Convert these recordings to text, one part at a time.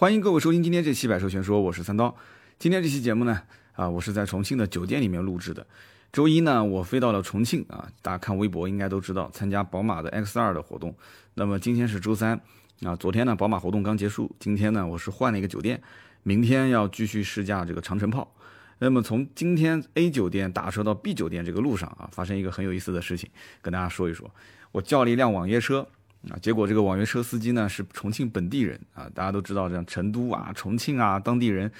欢迎各位收听今天这期《百车全说》，我是三刀。今天这期节目呢，啊，我是在重庆的酒店里面录制的。周一呢，我飞到了重庆啊，大家看微博应该都知道，参加宝马的 X2 的活动。那么今天是周三啊，昨天呢，宝马活动刚结束，今天呢，我是换了一个酒店，明天要继续试驾这个长城炮。那么从今天 A 酒店打车到 B 酒店这个路上啊，发生一个很有意思的事情，跟大家说一说。我叫了一辆网约车。啊，结果这个网约车司机呢是重庆本地人啊，大家都知道，像成都啊、重庆啊，当地人，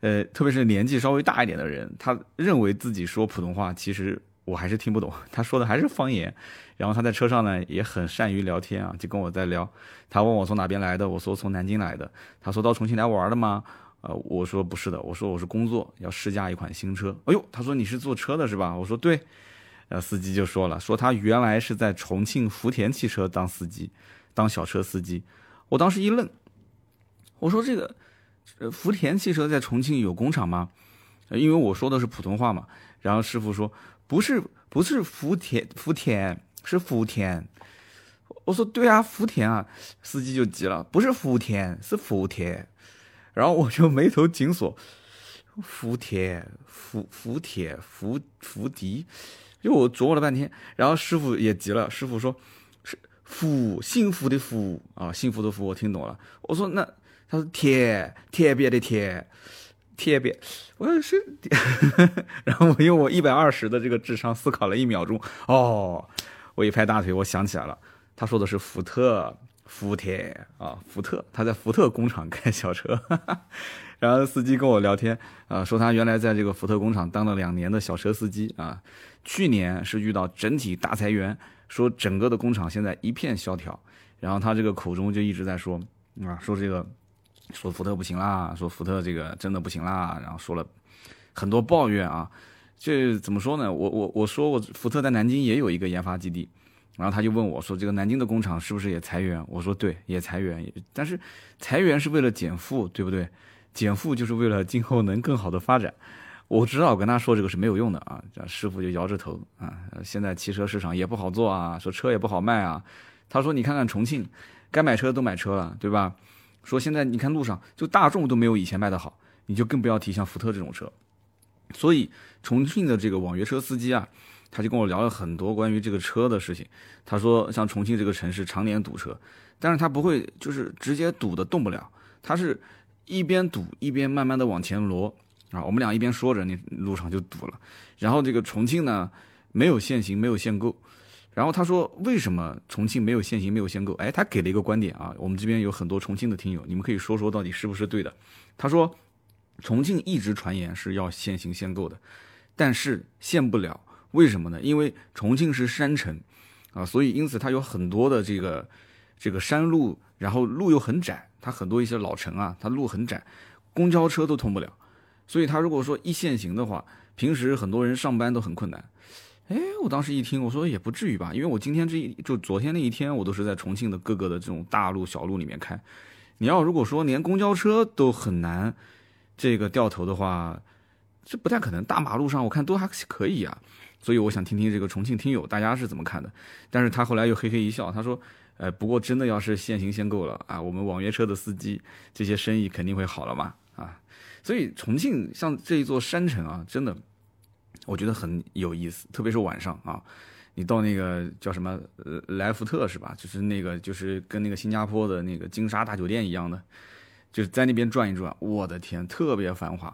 呃，特别是年纪稍微大一点的人，他认为自己说普通话，其实我还是听不懂，他说的还是方言。然后他在车上呢也很善于聊天啊，就跟我在聊。他问我从哪边来的，我说从南京来的。他说到重庆来玩的吗？呃，我说不是的，我说我是工作要试驾一款新车。哎呦，他说你是坐车的是吧？我说对。呃，司机就说了，说他原来是在重庆福田汽车当司机，当小车司机。我当时一愣，我说这个，呃，福田汽车在重庆有工厂吗？因为我说的是普通话嘛。然后师傅说不是，不是福田，福田是福田。我说对啊，福田啊。司机就急了，不是福田，是福田。然后我就眉头紧锁，福田，福福田，福福迪。因为我琢磨了半天，然后师傅也急了。师傅说：“是福，幸福的福啊，幸福的福。”我听懂了。我说：“那他说铁铁别的铁铁别。”我说是。然后我用我一百二十的这个智商思考了一秒钟。哦，我一拍大腿，我想起来了。他说的是福特，福田啊，福特。他在福特工厂开小车。然后司机跟我聊天啊，说他原来在这个福特工厂当了两年的小车司机啊。去年是遇到整体大裁员，说整个的工厂现在一片萧条，然后他这个口中就一直在说啊，说这个说福特不行啦，说福特这个真的不行啦，然后说了很多抱怨啊，这怎么说呢？我我我说我福特在南京也有一个研发基地，然后他就问我说这个南京的工厂是不是也裁员？我说对，也裁员，但是裁员是为了减负，对不对？减负就是为了今后能更好的发展。我知道跟他说这个是没有用的啊，这师傅就摇着头啊。现在汽车市场也不好做啊，说车也不好卖啊。他说你看看重庆，该买车的都买车了，对吧？说现在你看路上就大众都没有以前卖的好，你就更不要提像福特这种车。所以重庆的这个网约车司机啊，他就跟我聊了很多关于这个车的事情。他说像重庆这个城市常年堵车，但是他不会就是直接堵的动不了，他是一边堵一边慢慢的往前挪。啊，我们俩一边说着，那路上就堵了。然后这个重庆呢，没有限行，没有限购。然后他说，为什么重庆没有限行，没有限购？哎，他给了一个观点啊。我们这边有很多重庆的听友，你们可以说说到底是不是对的？他说，重庆一直传言是要限行限购的，但是限不了，为什么呢？因为重庆是山城啊，所以因此它有很多的这个这个山路，然后路又很窄，它很多一些老城啊，它路很窄，公交车都通不了。所以它如果说一限行的话，平时很多人上班都很困难。哎，我当时一听，我说也不至于吧，因为我今天这一就昨天那一天，我都是在重庆的各个的这种大路小路里面开。你要如果说连公交车都很难这个掉头的话，这不太可能。大马路上我看都还可以啊。所以我想听听这个重庆听友大家是怎么看的。但是他后来又嘿嘿一笑，他说：“呃，不过真的要是限行限购了啊，我们网约车的司机这些生意肯定会好了嘛。”啊。所以重庆像这一座山城啊，真的，我觉得很有意思，特别是晚上啊，你到那个叫什么莱福特是吧？就是那个就是跟那个新加坡的那个金沙大酒店一样的，就是在那边转一转，我的天，特别繁华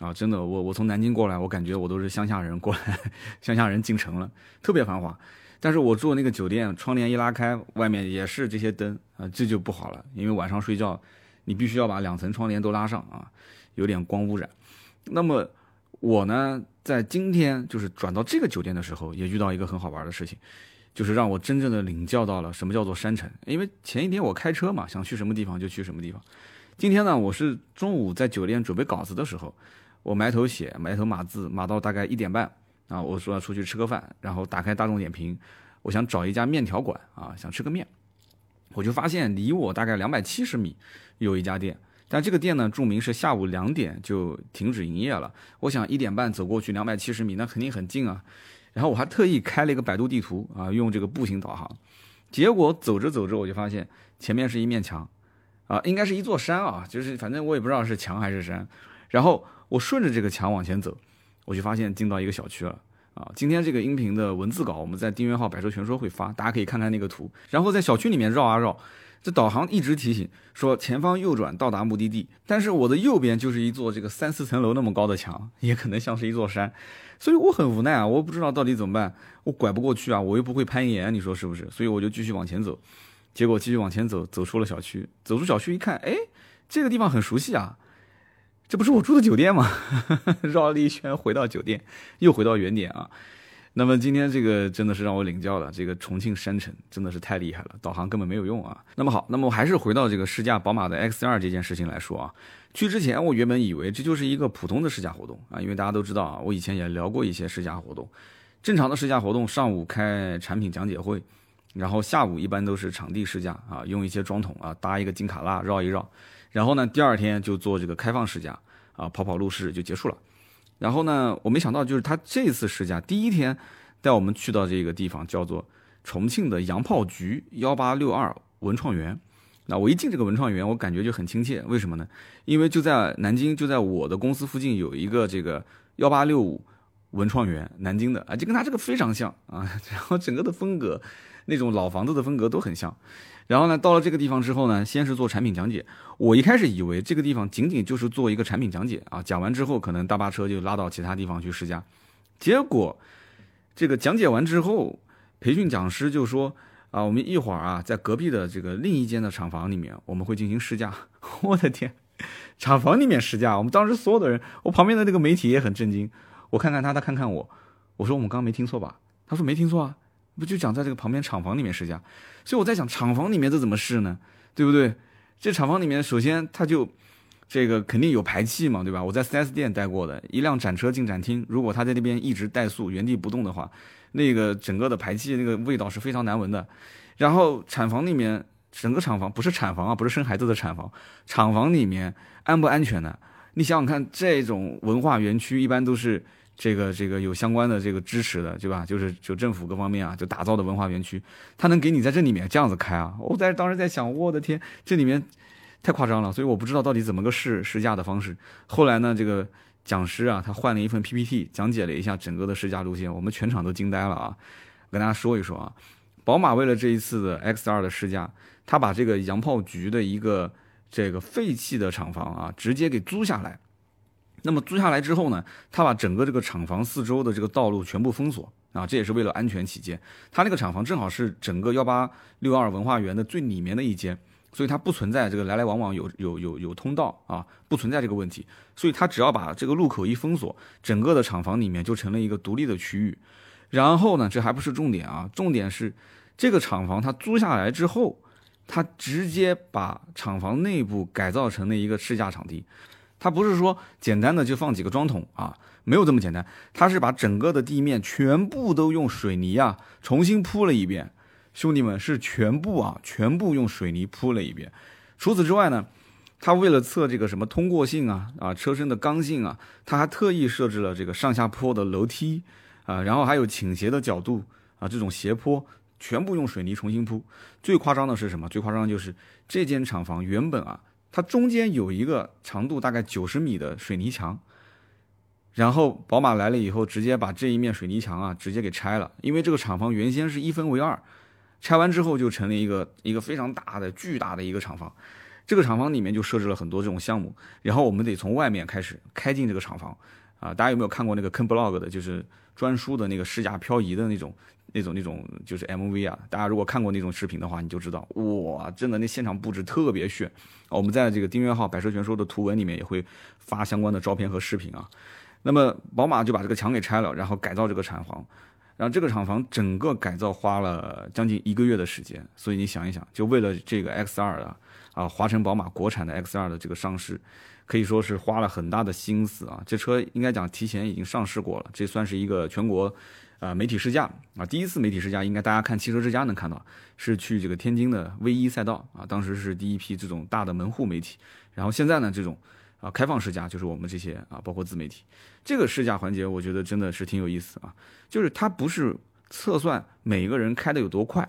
啊！真的，我我从南京过来，我感觉我都是乡下人过来，乡下人进城了，特别繁华。但是我住那个酒店，窗帘一拉开，外面也是这些灯啊，这就不好了，因为晚上睡觉，你必须要把两层窗帘都拉上啊。有点光污染，那么我呢，在今天就是转到这个酒店的时候，也遇到一个很好玩的事情，就是让我真正的领教到了什么叫做山城。因为前一天我开车嘛，想去什么地方就去什么地方。今天呢，我是中午在酒店准备稿子的时候，我埋头写，埋头码字，码到大概一点半啊，我说要出去吃个饭，然后打开大众点评，我想找一家面条馆啊，想吃个面，我就发现离我大概两百七十米有一家店。但这个店呢，注明是下午两点就停止营业了。我想一点半走过去两百七十米，那肯定很近啊。然后我还特意开了一个百度地图啊，用这个步行导航。结果走着走着，我就发现前面是一面墙，啊，应该是一座山啊，就是反正我也不知道是墙还是山。然后我顺着这个墙往前走，我就发现进到一个小区了啊。今天这个音频的文字稿我们在订阅号“百车全说”会发，大家可以看看那个图。然后在小区里面绕啊绕。这导航一直提醒说前方右转到达目的地，但是我的右边就是一座这个三四层楼那么高的墙，也可能像是一座山，所以我很无奈啊，我不知道到底怎么办，我拐不过去啊，我又不会攀岩，你说是不是？所以我就继续往前走，结果继续往前走，走出了小区，走出小区一看，哎，这个地方很熟悉啊，这不是我住的酒店吗？绕了一圈回到酒店，又回到原点啊。那么今天这个真的是让我领教了，这个重庆山城真的是太厉害了，导航根本没有用啊。那么好，那么我还是回到这个试驾宝马的 X2 这件事情来说啊。去之前我原本以为这就是一个普通的试驾活动啊，因为大家都知道啊，我以前也聊过一些试驾活动。正常的试驾活动，上午开产品讲解会，然后下午一般都是场地试驾啊，用一些装桶啊搭一个金卡拉绕一绕，然后呢第二天就做这个开放试驾啊，跑跑路试就结束了。然后呢，我没想到，就是他这次试驾第一天带我们去到这个地方，叫做重庆的洋炮局幺八六二文创园。那我一进这个文创园，我感觉就很亲切。为什么呢？因为就在南京，就在我的公司附近有一个这个幺八六五文创园，南京的啊，就跟他这个非常像啊。然后整个的风格，那种老房子的风格都很像。然后呢，到了这个地方之后呢，先是做产品讲解。我一开始以为这个地方仅仅就是做一个产品讲解啊，讲完之后可能大巴车就拉到其他地方去试驾。结果这个讲解完之后，培训讲师就说啊，我们一会儿啊，在隔壁的这个另一间的厂房里面，我们会进行试驾。我的天，厂房里面试驾！我们当时所有的人，我旁边的那个媒体也很震惊。我看看他，他看看我，我说我们刚刚没听错吧？他说没听错啊。不就讲在这个旁边厂房里面试驾，所以我在想厂房里面这怎么试呢？对不对？这厂房里面首先它就这个肯定有排气嘛，对吧？我在 4S 店待过的，一辆展车进展厅，如果它在那边一直怠速原地不动的话，那个整个的排气那个味道是非常难闻的。然后厂房里面整个厂房不是产房啊，不是生孩子的产房，厂房里面安不安全呢？你想想看，这种文化园区一般都是。这个这个有相关的这个支持的，对吧？就是就政府各方面啊，就打造的文化园区，他能给你在这里面这样子开啊？我在当时在想，我的天，这里面太夸张了，所以我不知道到底怎么个试试驾的方式。后来呢，这个讲师啊，他换了一份 PPT，讲解了一下整个的试驾路线，我们全场都惊呆了啊！跟大家说一说啊，宝马为了这一次的 X2 的试驾，他把这个洋炮局的一个这个废弃的厂房啊，直接给租下来。那么租下来之后呢，他把整个这个厂房四周的这个道路全部封锁啊，这也是为了安全起见。他那个厂房正好是整个幺八六二文化园的最里面的一间，所以它不存在这个来来往往有有有有通道啊，不存在这个问题。所以他只要把这个路口一封锁，整个的厂房里面就成了一个独立的区域。然后呢，这还不是重点啊，重点是这个厂房它租下来之后，他直接把厂房内部改造成了一个试驾场地。它不是说简单的就放几个桩桶啊，没有这么简单。它是把整个的地面全部都用水泥啊重新铺了一遍，兄弟们是全部啊，全部用水泥铺了一遍。除此之外呢，它为了测这个什么通过性啊啊车身的刚性啊，它还特意设置了这个上下坡的楼梯啊，然后还有倾斜的角度啊，这种斜坡全部用水泥重新铺。最夸张的是什么？最夸张的就是这间厂房原本啊。它中间有一个长度大概九十米的水泥墙，然后宝马来了以后，直接把这一面水泥墙啊，直接给拆了。因为这个厂房原先是一分为二，拆完之后就成了一个一个非常大的、巨大的一个厂房。这个厂房里面就设置了很多这种项目，然后我们得从外面开始开进这个厂房啊。大家有没有看过那个坑 blog 的，就是专书的那个试驾漂移的那种？那种那种就是 MV 啊，大家如果看过那种视频的话，你就知道，哇，真的那现场布置特别炫。我们在这个订阅号“百车全说”的图文里面也会发相关的照片和视频啊。那么宝马就把这个墙给拆了，然后改造这个厂房，然后这个厂房整个改造花了将近一个月的时间。所以你想一想，就为了这个 X2 啊，啊，华晨宝马国产的 X2 的这个上市，可以说是花了很大的心思啊。这车应该讲提前已经上市过了，这算是一个全国。啊，媒体试驾啊，第一次媒体试驾应该大家看汽车之家能看到，是去这个天津的 V 一赛道啊，当时是第一批这种大的门户媒体。然后现在呢，这种啊开放试驾就是我们这些啊，包括自媒体，这个试驾环节我觉得真的是挺有意思啊。就是它不是测算每一个人开的有多快，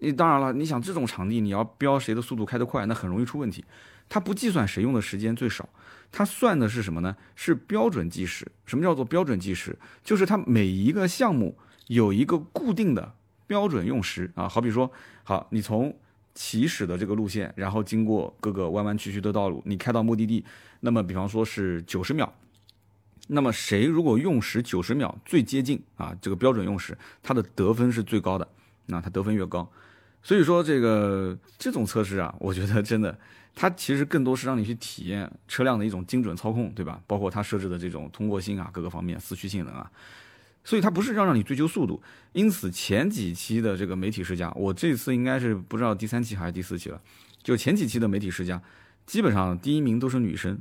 你当然了，你想这种场地你要标谁的速度开得快，那很容易出问题。它不计算谁用的时间最少，它算的是什么呢？是标准计时。什么叫做标准计时？就是它每一个项目有一个固定的标准用时啊。好比说，好，你从起始的这个路线，然后经过各个弯弯曲曲的道路，你开到目的地，那么比方说是九十秒。那么谁如果用时九十秒最接近啊，这个标准用时，它的得分是最高的，那它得分越高。所以说这个这种测试啊，我觉得真的，它其实更多是让你去体验车辆的一种精准操控，对吧？包括它设置的这种通过性啊，各个方面四驱性能啊，所以它不是让让你追求速度。因此前几期的这个媒体试驾，我这次应该是不知道第三期还是第四期了，就前几期的媒体试驾。基本上第一名都是女生，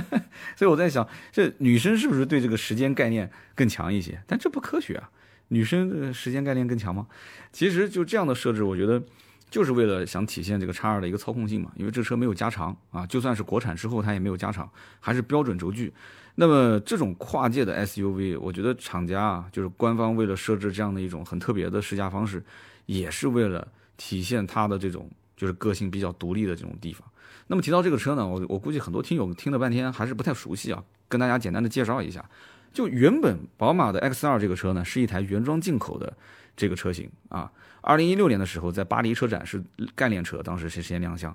所以我在想，这女生是不是对这个时间概念更强一些？但这不科学啊！女生的时间概念更强吗？其实就这样的设置，我觉得就是为了想体现这个叉二的一个操控性嘛。因为这车没有加长啊，就算是国产之后它也没有加长，还是标准轴距。那么这种跨界的 SUV，我觉得厂家啊，就是官方为了设置这样的一种很特别的试驾方式，也是为了体现它的这种就是个性比较独立的这种地方。那么提到这个车呢，我我估计很多听友听了半天还是不太熟悉啊，跟大家简单的介绍一下。就原本宝马的 X2 这个车呢，是一台原装进口的这个车型啊。二零一六年的时候，在巴黎车展是概念车，当时是先亮相。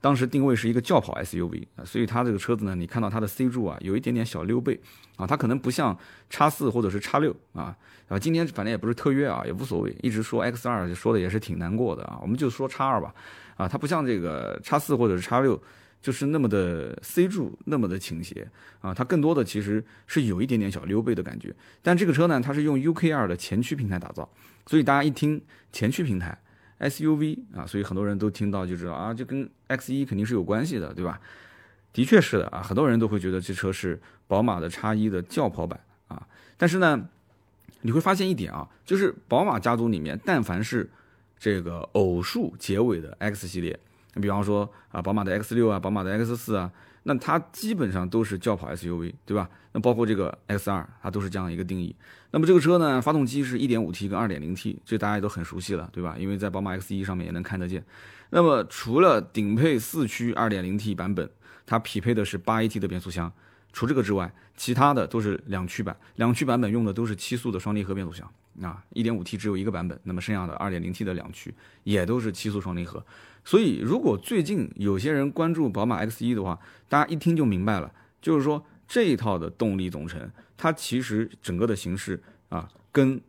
当时定位是一个轿跑 SUV 啊，所以它这个车子呢，你看到它的 C 柱啊，有一点点小溜背啊，它可能不像叉四或者是叉六啊。啊，今天反正也不是特约啊，也无所谓，一直说 X 二就说的也是挺难过的啊，我们就说叉二吧。啊，它不像这个叉四或者是叉六，就是那么的 C 柱，那么的倾斜啊。它更多的其实是有一点点小溜背的感觉。但这个车呢，它是用 UKR 的前驱平台打造，所以大家一听前驱平台 SUV 啊，所以很多人都听到就知道啊，就跟 X1 肯定是有关系的，对吧？的确是的啊，很多人都会觉得这车是宝马的叉一的轿跑版啊。但是呢，你会发现一点啊，就是宝马家族里面，但凡是这个偶数结尾的 X 系列，你比方说啊，宝马的 X 六啊，宝马的 X 四啊，那它基本上都是轿跑 SUV，对吧？那包括这个 X 二，它都是这样一个定义。那么这个车呢，发动机是 1.5T 跟 2.0T，这大家也都很熟悉了，对吧？因为在宝马 X 一上面也能看得见。那么除了顶配四驱 2.0T 版本，它匹配的是 8AT 的变速箱。除这个之外，其他的都是两驱版，两驱版本用的都是七速的双离合变速箱啊，一点五 T 只有一个版本，那么剩下的二点零 T 的两驱也都是七速双离合。所以，如果最近有些人关注宝马 X 一的话，大家一听就明白了，就是说这一套的动力总成，它其实整个的形式啊，跟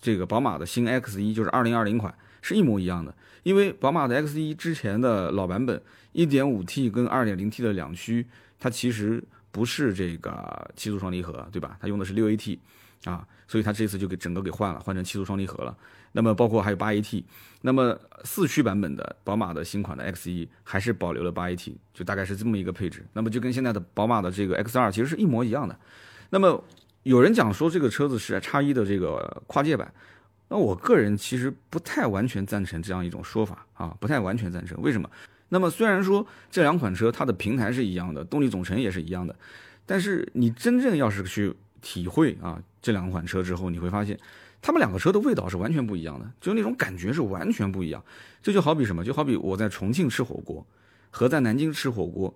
这个宝马的新 X 一就是二零二零款是一模一样的，因为宝马的 X 一之前的老版本一点五 T 跟二点零 T 的两驱，它其实。不是这个七速双离合，对吧？它用的是六 AT，啊，所以它这次就给整个给换了，换成七速双离合了。那么包括还有八 AT，那么四驱版本的宝马的新款的 X 一还是保留了八 AT，就大概是这么一个配置。那么就跟现在的宝马的这个 X 二其实是一模一样的。那么有人讲说这个车子是叉一的这个跨界版，那我个人其实不太完全赞成这样一种说法啊，不太完全赞成。为什么？那么虽然说这两款车它的平台是一样的，动力总成也是一样的，但是你真正要是去体会啊这两款车之后，你会发现，他们两个车的味道是完全不一样的，就那种感觉是完全不一样。这就好比什么？就好比我在重庆吃火锅和在南京吃火锅，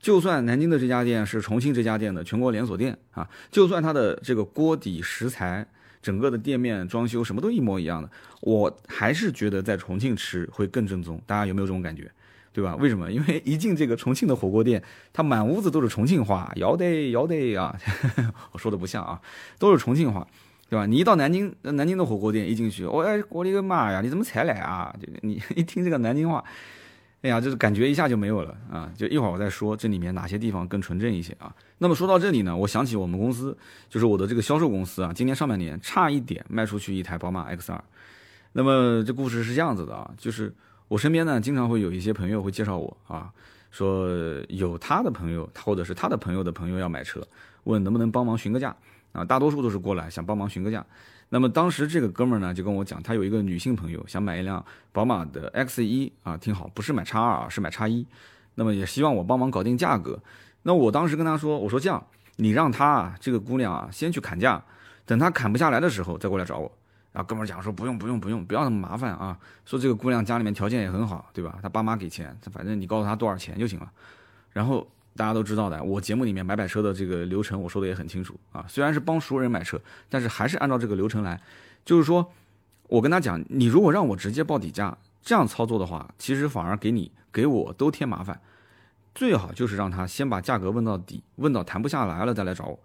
就算南京的这家店是重庆这家店的全国连锁店啊，就算它的这个锅底食材、整个的店面装修什么都一模一样的，我还是觉得在重庆吃会更正宗。大家有没有这种感觉？对吧？为什么？因为一进这个重庆的火锅店，它满屋子都是重庆话，要得要得啊！我说的不像啊，都是重庆话，对吧？你一到南京，南京的火锅店一进去，我哎，我的个妈呀，你怎么才来啊？就你 一听这个南京话，哎呀，就是感觉一下就没有了啊！就一会儿我再说这里面哪些地方更纯正一些啊。那么说到这里呢，我想起我们公司，就是我的这个销售公司啊，今年上半年差一点卖出去一台宝马 X2。那么这故事是这样子的啊，就是。我身边呢，经常会有一些朋友会介绍我啊，说有他的朋友，或者是他的朋友的朋友要买车，问能不能帮忙询个价啊。大多数都是过来想帮忙询个价。那么当时这个哥们儿呢，就跟我讲，他有一个女性朋友想买一辆宝马的 X 一啊，听好，不是买叉二啊，是买叉一。那么也希望我帮忙搞定价格。那我当时跟他说，我说这样，你让他啊，这个姑娘啊，先去砍价，等他砍不下来的时候再过来找我然后哥们儿讲说不用不用不用，不要那么麻烦啊，说这个姑娘家里面条件也很好，对吧？她爸妈给钱，反正你告诉她多少钱就行了。然后大家都知道的，我节目里面买买车的这个流程我说的也很清楚啊，虽然是帮熟人买车，但是还是按照这个流程来，就是说我跟他讲，你如果让我直接报底价，这样操作的话，其实反而给你给我都添麻烦。最好就是让他先把价格问到底，问到谈不下来了再来找我。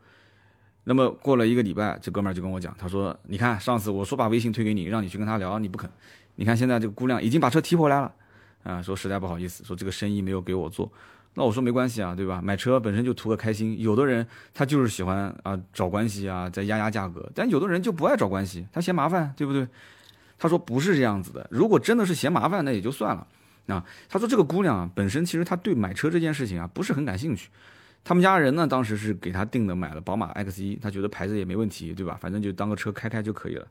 那么过了一个礼拜，这哥们儿就跟我讲，他说：“你看上次我说把微信推给你，让你去跟他聊，你不肯。你看现在这个姑娘已经把车提回来了，啊，说实在不好意思，说这个生意没有给我做。那我说没关系啊，对吧？买车本身就图个开心。有的人他就是喜欢啊找关系啊，再压压价格。但有的人就不爱找关系，他嫌麻烦，对不对？他说不是这样子的。如果真的是嫌麻烦，那也就算了。啊，他说这个姑娘啊，本身其实她对买车这件事情啊不是很感兴趣。”他们家人呢，当时是给他定的，买了宝马 X1，他觉得牌子也没问题，对吧？反正就当个车开开就可以了。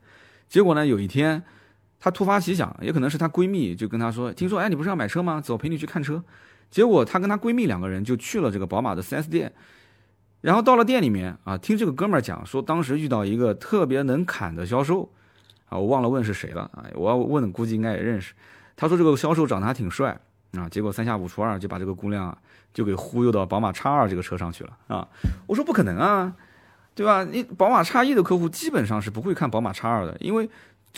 结果呢，有一天，她突发奇想，也可能是她闺蜜就跟她说：“听说，哎，你不是要买车吗？走，陪你去看车。”结果她跟她闺蜜两个人就去了这个宝马的 4S 店，然后到了店里面啊，听这个哥们儿讲说，当时遇到一个特别能侃的销售啊，我忘了问是谁了啊，我要问估计应该也认识。他说这个销售长得还挺帅啊，结果三下五除二就把这个姑娘啊。就给忽悠到宝马叉二这个车上去了啊！我说不可能啊，对吧？你宝马叉一的客户基本上是不会看宝马叉二的，因为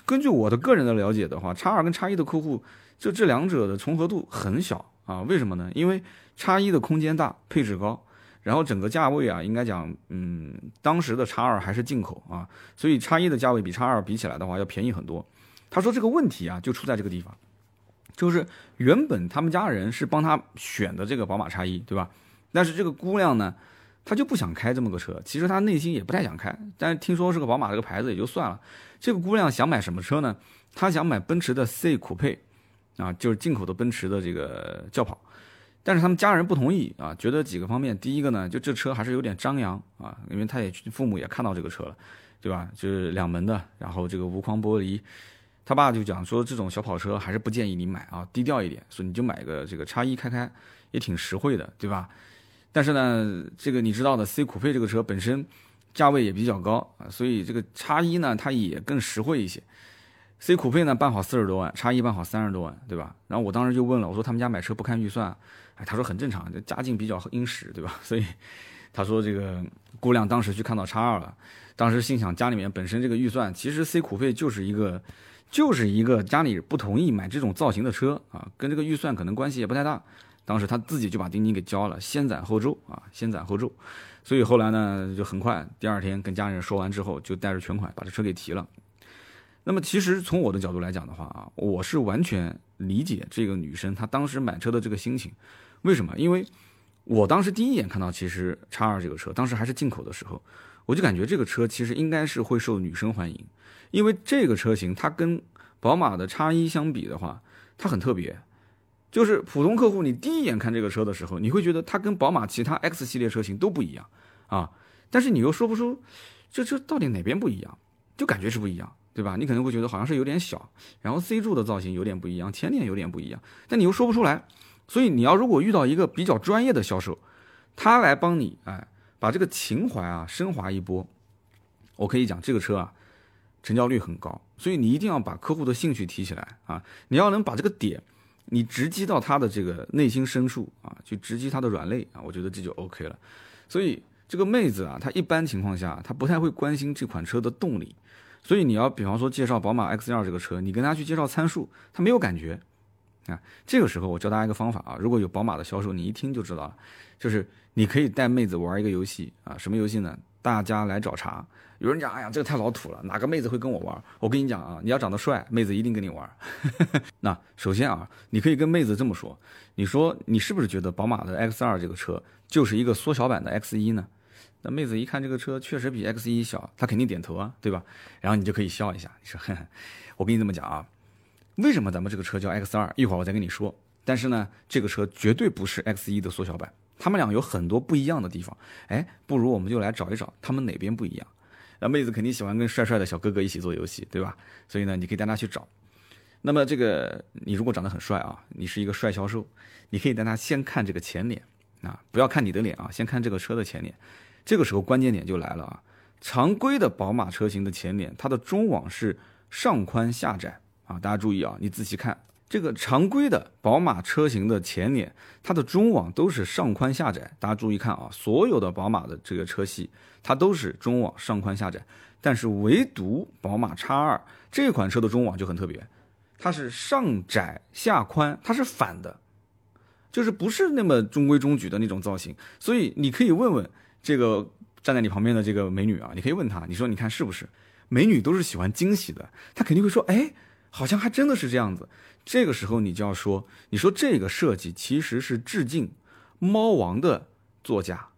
根据我的个人的了解的话，叉二跟叉一的客户就这两者的重合度很小啊。为什么呢？因为叉一的空间大，配置高，然后整个价位啊，应该讲，嗯，当时的叉二还是进口啊，所以叉一的价位比叉二比起来的话要便宜很多。他说这个问题啊，就出在这个地方。就是原本他们家人是帮他选的这个宝马叉一，对吧？但是这个姑娘呢，她就不想开这么个车。其实她内心也不太想开，但是听说是个宝马这个牌子也就算了。这个姑娘想买什么车呢？她想买奔驰的 C 酷配，啊，就是进口的奔驰的这个轿跑。但是他们家人不同意啊，觉得几个方面。第一个呢，就这车还是有点张扬啊，因为他也父母也看到这个车了，对吧？就是两门的，然后这个无框玻璃。他爸就讲说，这种小跑车还是不建议你买啊，低调一点，所以你就买个这个叉一开开，也挺实惠的，对吧？但是呢，这个你知道的，C 酷配这个车本身价位也比较高啊，所以这个叉一呢，它也更实惠一些。C 酷配呢，办好四十多万，叉一办好三十多万，对吧？然后我当时就问了，我说他们家买车不看预算？哎，他说很正常，家境比较殷实，对吧？所以他说这个姑娘当时去看到叉二了，当时心想家里面本身这个预算，其实 C 酷配就是一个。就是一个家里不同意买这种造型的车啊，跟这个预算可能关系也不太大。当时他自己就把定金给交了，先斩后奏啊，先斩后奏。所以后来呢，就很快，第二天跟家人说完之后，就带着全款把这车给提了。那么其实从我的角度来讲的话啊，我是完全理解这个女生她当时买车的这个心情。为什么？因为我当时第一眼看到其实叉二这个车，当时还是进口的时候，我就感觉这个车其实应该是会受女生欢迎。因为这个车型，它跟宝马的叉一相比的话，它很特别。就是普通客户，你第一眼看这个车的时候，你会觉得它跟宝马其他 X 系列车型都不一样啊。但是你又说不出这车到底哪边不一样，就感觉是不一样，对吧？你可能会觉得好像是有点小，然后 C 柱的造型有点不一样，前脸有点不一样，但你又说不出来。所以你要如果遇到一个比较专业的销售，他来帮你哎把这个情怀啊升华一波，我可以讲这个车啊。成交率很高，所以你一定要把客户的兴趣提起来啊！你要能把这个点，你直击到他的这个内心深处啊，去直击他的软肋啊，我觉得这就 OK 了。所以这个妹子啊，她一般情况下她不太会关心这款车的动力，所以你要比方说介绍宝马 X2 这个车，你跟她去介绍参数，她没有感觉啊。这个时候我教大家一个方法啊，如果有宝马的销售，你一听就知道了，就是你可以带妹子玩一个游戏啊，什么游戏呢？大家来找茬。有人讲，哎呀，这个太老土了，哪个妹子会跟我玩？我跟你讲啊，你要长得帅，妹子一定跟你玩。那首先啊，你可以跟妹子这么说，你说你是不是觉得宝马的 X2 这个车就是一个缩小版的 X1 呢？那妹子一看这个车确实比 X1 小，她肯定点头啊，对吧？然后你就可以笑一下，你说，我跟你这么讲啊，为什么咱们这个车叫 X2？一会儿我再跟你说。但是呢，这个车绝对不是 X1 的缩小版，他们俩有很多不一样的地方。哎，不如我们就来找一找，他们哪边不一样。那妹子肯定喜欢跟帅帅的小哥哥一起做游戏，对吧？所以呢，你可以带他去找。那么这个，你如果长得很帅啊，你是一个帅销售，你可以带他先看这个前脸啊，不要看你的脸啊，先看这个车的前脸。这个时候关键点就来了啊，常规的宝马车型的前脸，它的中网是上宽下窄啊。大家注意啊，你仔细看这个常规的宝马车型的前脸，它的中网都是上宽下窄。大家注意看啊，所有的宝马的这个车系，它都是中网上宽下窄，但是唯独宝马 X2 这款车的中网就很特别，它是上窄下宽，它是反的。就是不是那么中规中矩的那种造型，所以你可以问问这个站在你旁边的这个美女啊，你可以问她，你说你看是不是？美女都是喜欢惊喜的，她肯定会说，哎，好像还真的是这样子。这个时候你就要说，你说这个设计其实是致敬猫王的座驾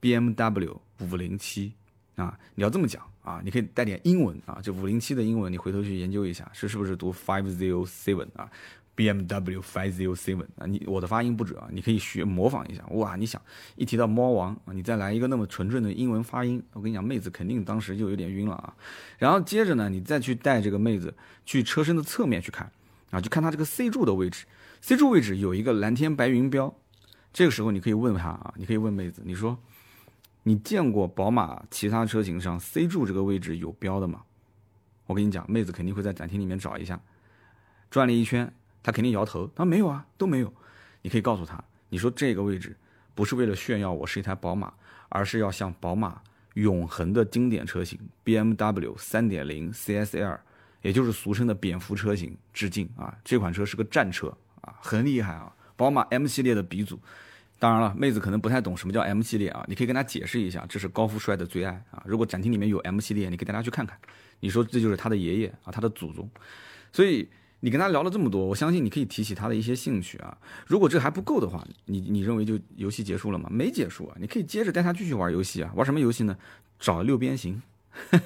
，BMW 五零七啊，你要这么讲啊，你可以带点英文啊，这五零七的英文你回头去研究一下，是是不是读 five zero seven 啊？BMW 507啊，你我的发音不准啊，你可以学模仿一下。哇，你想一提到猫王啊，你再来一个那么纯正的英文发音，我跟你讲，妹子肯定当时就有点晕了啊。然后接着呢，你再去带这个妹子去车身的侧面去看啊，就看它这个 C 柱的位置，C 柱位置有一个蓝天白云标。这个时候你可以问她啊，你可以问妹子，你说你见过宝马其他车型上 C 柱这个位置有标的吗？我跟你讲，妹子肯定会在展厅里面找一下，转了一圈。他肯定摇头，他说没有啊，都没有。你可以告诉他，你说这个位置不是为了炫耀我是一台宝马，而是要向宝马永恒的经典车型 BMW 3.0 CSL，也就是俗称的蝙蝠车型致敬啊。这款车是个战车啊，很厉害啊，宝马 M 系列的鼻祖。当然了，妹子可能不太懂什么叫 M 系列啊，你可以跟她解释一下，这是高富帅的最爱啊。如果展厅里面有 M 系列，你可以带她去看看。你说这就是他的爷爷啊，他的祖宗，所以。你跟他聊了这么多，我相信你可以提起他的一些兴趣啊。如果这还不够的话，你你认为就游戏结束了吗？没结束啊，你可以接着带他继续玩游戏啊。玩什么游戏呢？找六边形。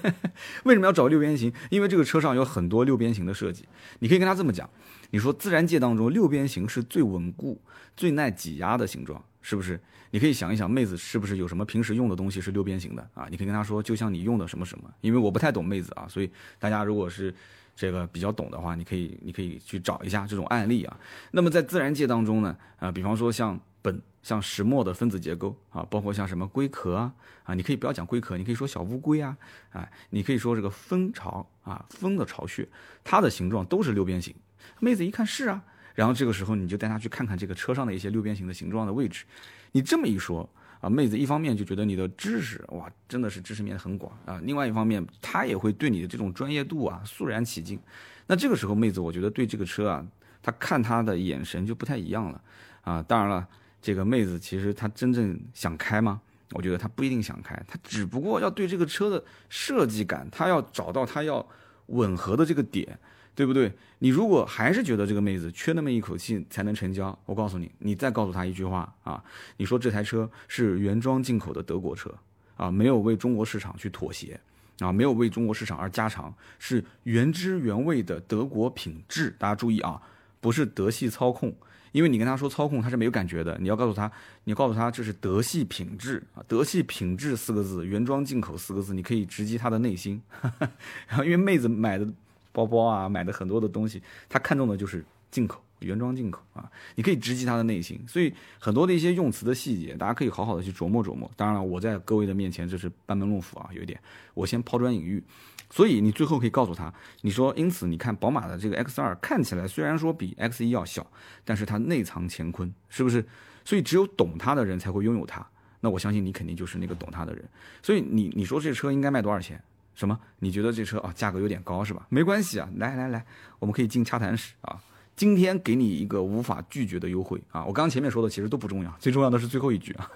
为什么要找六边形？因为这个车上有很多六边形的设计。你可以跟他这么讲，你说自然界当中六边形是最稳固、最耐挤压的形状，是不是？你可以想一想，妹子是不是有什么平时用的东西是六边形的啊？你可以跟他说，就像你用的什么什么。因为我不太懂妹子啊，所以大家如果是。这个比较懂的话，你可以你可以去找一下这种案例啊。那么在自然界当中呢，啊，比方说像苯、像石墨的分子结构啊，包括像什么龟壳啊，啊，你可以不要讲龟壳，你可以说小乌龟啊，啊，你可以说这个蜂巢啊，蜂的巢穴，它的形状都是六边形。妹子一看是啊，然后这个时候你就带她去看看这个车上的一些六边形的形状的位置。你这么一说。啊，妹子一方面就觉得你的知识哇，真的是知识面很广啊。另外一方面，她也会对你的这种专业度啊肃然起敬。那这个时候，妹子我觉得对这个车啊，她看她的眼神就不太一样了啊。当然了，这个妹子其实她真正想开吗？我觉得她不一定想开，她只不过要对这个车的设计感，她要找到她要吻合的这个点。对不对？你如果还是觉得这个妹子缺那么一口气才能成交，我告诉你，你再告诉她一句话啊，你说这台车是原装进口的德国车啊，没有为中国市场去妥协啊，没有为中国市场而加长，是原汁原味的德国品质。大家注意啊，不是德系操控，因为你跟他说操控，他是没有感觉的。你要告诉他，你告诉他这是德系品质啊，德系品质四个字，原装进口四个字，你可以直击他的内心。然后因为妹子买的。包包啊，买的很多的东西，他看中的就是进口原装进口啊，你可以直击他的内心。所以很多的一些用词的细节，大家可以好好的去琢磨琢磨。当然了，我在各位的面前这是班门弄斧啊，有一点，我先抛砖引玉。所以你最后可以告诉他，你说，因此你看宝马的这个 X 二看起来虽然说比 X 一要小，但是它内藏乾坤，是不是？所以只有懂它的人才会拥有它。那我相信你肯定就是那个懂它的人。所以你你说这车应该卖多少钱？什么？你觉得这车啊价格有点高是吧？没关系啊，来来来，我们可以进洽谈室啊。今天给你一个无法拒绝的优惠啊！我刚前面说的其实都不重要，最重要的是最后一句啊。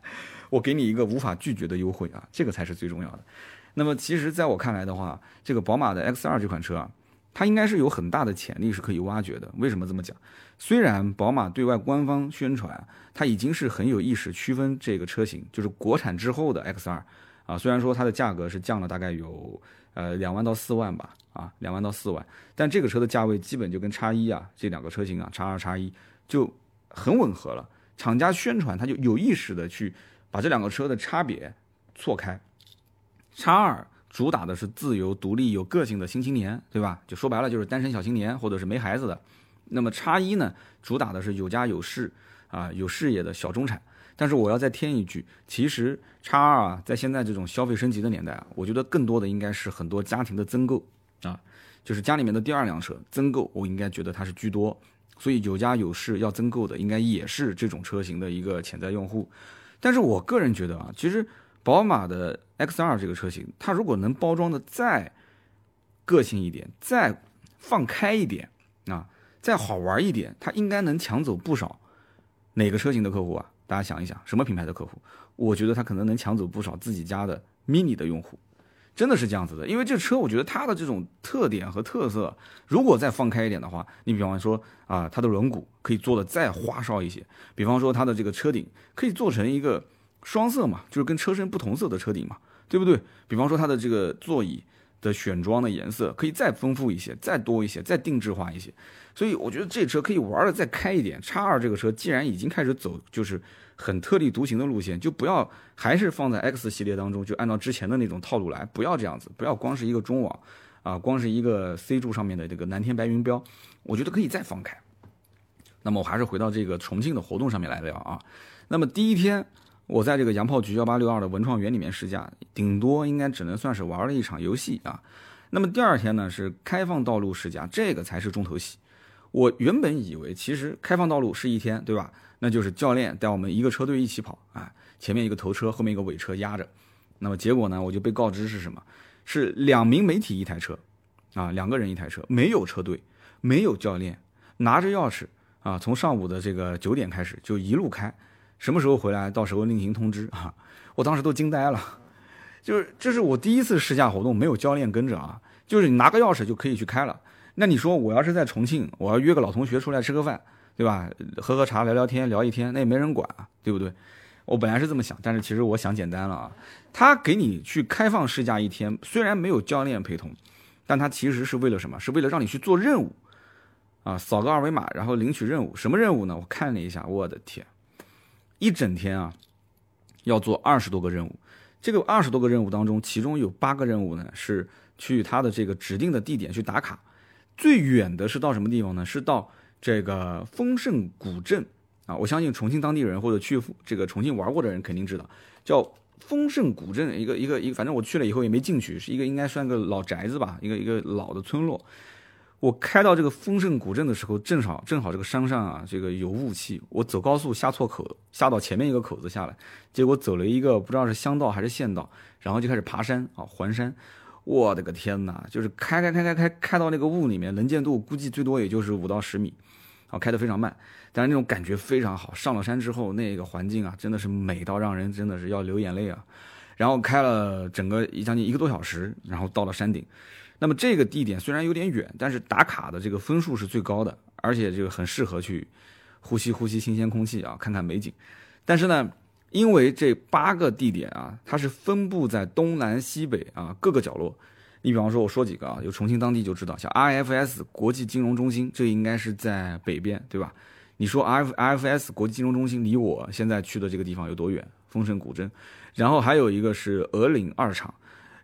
我给你一个无法拒绝的优惠啊，这个才是最重要的。那么其实在我看来的话，这个宝马的 X2 这款车啊，它应该是有很大的潜力是可以挖掘的。为什么这么讲？虽然宝马对外官方宣传，它已经是很有意识区分这个车型，就是国产之后的 X2。啊，虽然说它的价格是降了大概有呃两万到四万吧，啊两万到四万，但这个车的价位基本就跟叉一啊这两个车型啊叉二叉一就很吻合了。厂家宣传它就有意识的去把这两个车的差别错开。叉二主打的是自由独立有个性的新青年，对吧？就说白了就是单身小青年或者是没孩子的。那么叉一呢，主打的是有家有室啊有事业的小中产。但是我要再添一句，其实叉二啊，在现在这种消费升级的年代啊，我觉得更多的应该是很多家庭的增购啊，就是家里面的第二辆车增购，我应该觉得它是居多，所以有家有室要增购的，应该也是这种车型的一个潜在用户。但是我个人觉得啊，其实宝马的 X2 这个车型，它如果能包装的再个性一点，再放开一点啊，再好玩一点，它应该能抢走不少哪个车型的客户啊？大家想一想，什么品牌的客户？我觉得他可能能抢走不少自己家的 mini 的用户，真的是这样子的。因为这车，我觉得它的这种特点和特色，如果再放开一点的话，你比方说啊，它的轮毂可以做的再花哨一些，比方说它的这个车顶可以做成一个双色嘛，就是跟车身不同色的车顶嘛，对不对？比方说它的这个座椅的选装的颜色可以再丰富一些，再多一些，再定制化一些。所以我觉得这车可以玩的再开一点。叉二这个车既然已经开始走，就是很特立独行的路线，就不要还是放在 X 系列当中，就按照之前的那种套路来，不要这样子，不要光是一个中网，啊，光是一个 C 柱上面的这个蓝天白云标，我觉得可以再放开。那么我还是回到这个重庆的活动上面来聊啊。那么第一天我在这个洋炮局幺八六二的文创园里面试驾，顶多应该只能算是玩了一场游戏啊。那么第二天呢是开放道路试驾，这个才是重头戏。我原本以为，其实开放道路是一天，对吧？那就是教练带我们一个车队一起跑啊，前面一个头车，后面一个尾车压着。那么结果呢，我就被告知是什么？是两名媒体一台车，啊，两个人一台车，没有车队，没有教练，拿着钥匙啊，从上午的这个九点开始就一路开，什么时候回来，到时候另行通知 啊。我当时都惊呆了，就是这是我第一次试驾活动，没有教练跟着啊，就是你拿个钥匙就可以去开了。那你说我要是在重庆，我要约个老同学出来吃个饭，对吧？喝喝茶聊聊天聊一天，那也没人管啊，对不对？我本来是这么想，但是其实我想简单了啊。他给你去开放试驾一天，虽然没有教练陪同，但他其实是为了什么？是为了让你去做任务啊，扫个二维码，然后领取任务。什么任务呢？我看了一下，我的天，一整天啊，要做二十多个任务。这个二十多个任务当中，其中有八个任务呢是去他的这个指定的地点去打卡。最远的是到什么地方呢？是到这个丰盛古镇啊！我相信重庆当地人或者去这个重庆玩过的人肯定知道，叫丰盛古镇，一个一个一个，反正我去了以后也没进去，是一个应该算个老宅子吧，一个一个老的村落。我开到这个丰盛古镇的时候，正好正好这个山上啊，这个有雾气，我走高速下错口，下到前面一个口子下来，结果走了一个不知道是乡道还是县道，然后就开始爬山啊，环山。我的个天哪！就是开开开开开开到那个雾里面，能见度估计最多也就是五到十米，啊，开得非常慢，但是那种感觉非常好。上了山之后，那个环境啊，真的是美到让人真的是要流眼泪啊。然后开了整个将近一个多小时，然后到了山顶。那么这个地点虽然有点远，但是打卡的这个分数是最高的，而且这个很适合去呼吸呼吸新鲜空气啊，看看美景。但是呢。因为这八个地点啊，它是分布在东南西北啊各个角落。你比方说，我说几个啊，有重庆当地就知道，像 IFS 国际金融中心，这应该是在北边，对吧？你说 F IFS 国际金融中心离我现在去的这个地方有多远？丰盛古镇。然后还有一个是鹅岭二厂，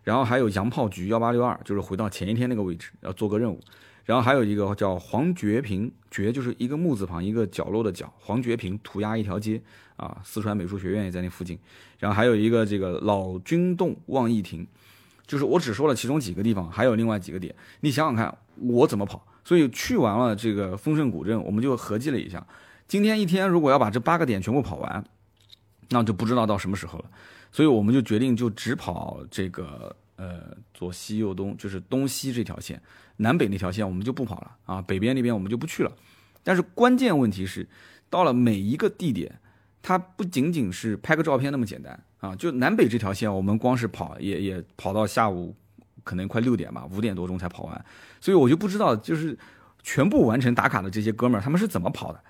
然后还有洋炮局幺八六二，就是回到前一天那个位置要做个任务。然后还有一个叫黄觉坪，觉就是一个木字旁一个角落的角，黄觉坪涂鸦一条街啊，四川美术学院也在那附近。然后还有一个这个老君洞望义亭，就是我只说了其中几个地方，还有另外几个点，你想想看我怎么跑。所以去完了这个丰盛古镇，我们就合计了一下，今天一天如果要把这八个点全部跑完，那就不知道到什么时候了。所以我们就决定就只跑这个。呃，左西右东就是东西这条线，南北那条线我们就不跑了啊，北边那边我们就不去了。但是关键问题是，到了每一个地点，它不仅仅是拍个照片那么简单啊。就南北这条线，我们光是跑也也跑到下午，可能快六点吧，五点多钟才跑完。所以我就不知道，就是全部完成打卡的这些哥们儿，他们是怎么跑的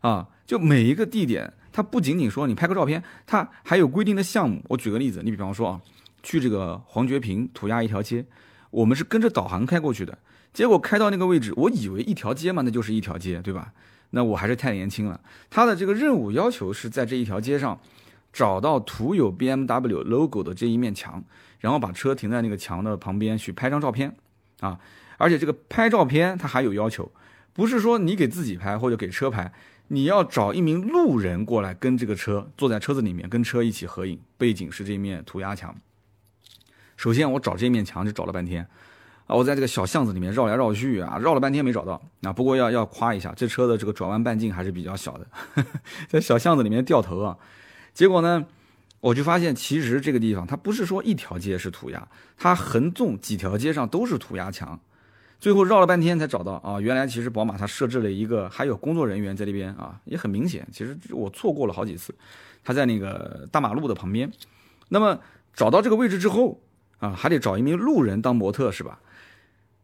啊？就每一个地点，它不仅仅说你拍个照片，它还有规定的项目。我举个例子，你比方说啊。去这个黄觉坪涂鸦一条街，我们是跟着导航开过去的。结果开到那个位置，我以为一条街嘛，那就是一条街，对吧？那我还是太年轻了。他的这个任务要求是在这一条街上找到涂有 BMW logo 的这一面墙，然后把车停在那个墙的旁边去拍张照片啊。而且这个拍照片它还有要求，不是说你给自己拍或者给车拍，你要找一名路人过来跟这个车坐在车子里面跟车一起合影，背景是这面涂鸦墙。首先，我找这面墙就找了半天，啊，我在这个小巷子里面绕来绕去啊，绕了半天没找到啊。不过要要夸一下，这车的这个转弯半径还是比较小的，在小巷子里面掉头啊。结果呢，我就发现其实这个地方它不是说一条街是涂鸦，它横纵几条街上都是涂鸦墙。最后绕了半天才找到啊，原来其实宝马它设置了一个还有工作人员在那边啊，也很明显。其实我错过了好几次，他在那个大马路的旁边。那么找到这个位置之后啊，还得找一名路人当模特是吧？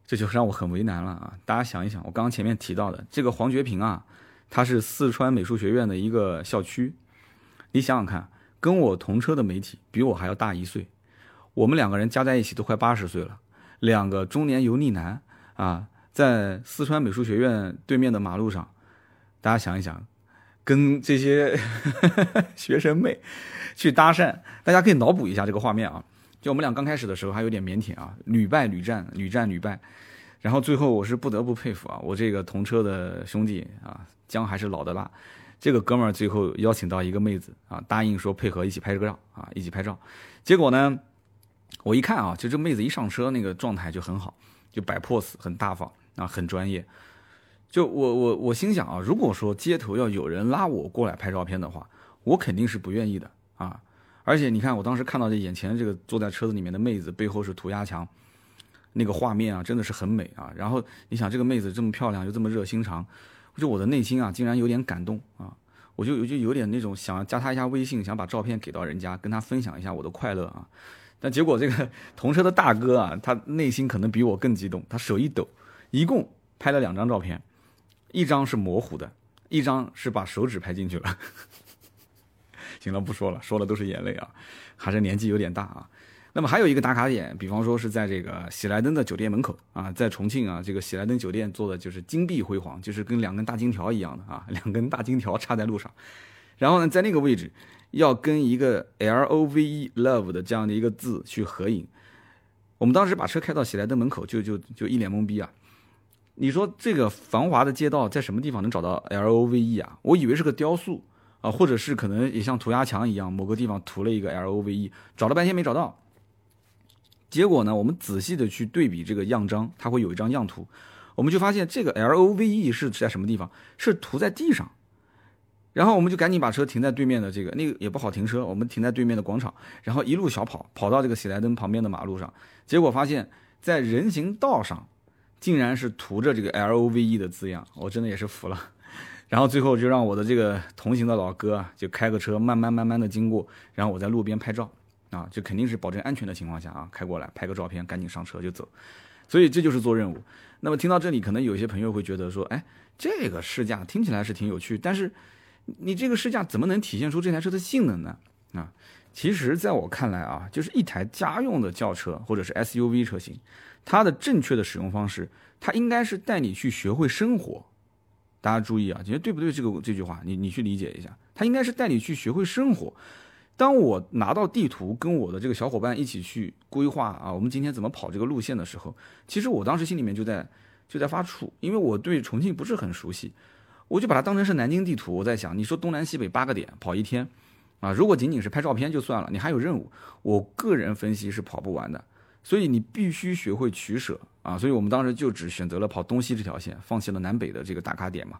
这就让我很为难了啊！大家想一想，我刚刚前面提到的这个黄觉平啊，他是四川美术学院的一个校区。你想想看，跟我同车的媒体比我还要大一岁，我们两个人加在一起都快八十岁了，两个中年油腻男啊，在四川美术学院对面的马路上，大家想一想，跟这些 学生妹去搭讪，大家可以脑补一下这个画面啊。就我们俩刚开始的时候还有点腼腆啊，屡败屡战，屡战屡败，然后最后我是不得不佩服啊，我这个同车的兄弟啊，姜还是老的辣，这个哥们儿最后邀请到一个妹子啊，答应说配合一起拍个照啊，一起拍照，结果呢，我一看啊，就这妹子一上车那个状态就很好，就摆 pose 很大方啊，很专业，就我我我心想啊，如果说街头要有人拉我过来拍照片的话，我肯定是不愿意的啊。而且你看，我当时看到这眼前这个坐在车子里面的妹子，背后是涂鸦墙，那个画面啊，真的是很美啊。然后你想，这个妹子这么漂亮，又这么热心肠，就我的内心啊，竟然有点感动啊。我就我就有点那种想加她一下微信，想把照片给到人家，跟她分享一下我的快乐啊。但结果这个同车的大哥啊，他内心可能比我更激动，他手一抖，一共拍了两张照片，一张是模糊的，一张是把手指拍进去了。行了，不说了，说了都是眼泪啊，还是年纪有点大啊。那么还有一个打卡点，比方说是在这个喜来登的酒店门口啊，在重庆啊，这个喜来登酒店做的就是金碧辉煌，就是跟两根大金条一样的啊，两根大金条插在路上。然后呢，在那个位置要跟一个 L O V E Love 的这样的一个字去合影。我们当时把车开到喜来登门口，就就就一脸懵逼啊。你说这个繁华的街道在什么地方能找到 L O V E 啊？我以为是个雕塑。啊，或者是可能也像涂鸦墙一样，某个地方涂了一个 L O V E，找了半天没找到。结果呢，我们仔细的去对比这个样章，它会有一张样图，我们就发现这个 L O V E 是在什么地方？是涂在地上。然后我们就赶紧把车停在对面的这个那个也不好停车，我们停在对面的广场，然后一路小跑跑到这个喜来登旁边的马路上，结果发现，在人行道上，竟然是涂着这个 L O V E 的字样，我真的也是服了。然后最后就让我的这个同行的老哥啊，就开个车慢慢慢慢的经过，然后我在路边拍照，啊，就肯定是保证安全的情况下啊，开过来拍个照片，赶紧上车就走。所以这就是做任务。那么听到这里，可能有些朋友会觉得说，哎，这个试驾听起来是挺有趣，但是你这个试驾怎么能体现出这台车的性能呢？啊，其实在我看来啊，就是一台家用的轿车或者是 SUV 车型，它的正确的使用方式，它应该是带你去学会生活。大家注意啊，觉得对不对？这个这句话，你你去理解一下。它应该是带你去学会生活。当我拿到地图，跟我的这个小伙伴一起去规划啊，我们今天怎么跑这个路线的时候，其实我当时心里面就在就在发怵，因为我对重庆不是很熟悉，我就把它当成是南京地图。我在想，你说东南西北八个点跑一天啊，如果仅仅是拍照片就算了，你还有任务，我个人分析是跑不完的。所以你必须学会取舍啊！所以我们当时就只选择了跑东西这条线，放弃了南北的这个打卡点嘛。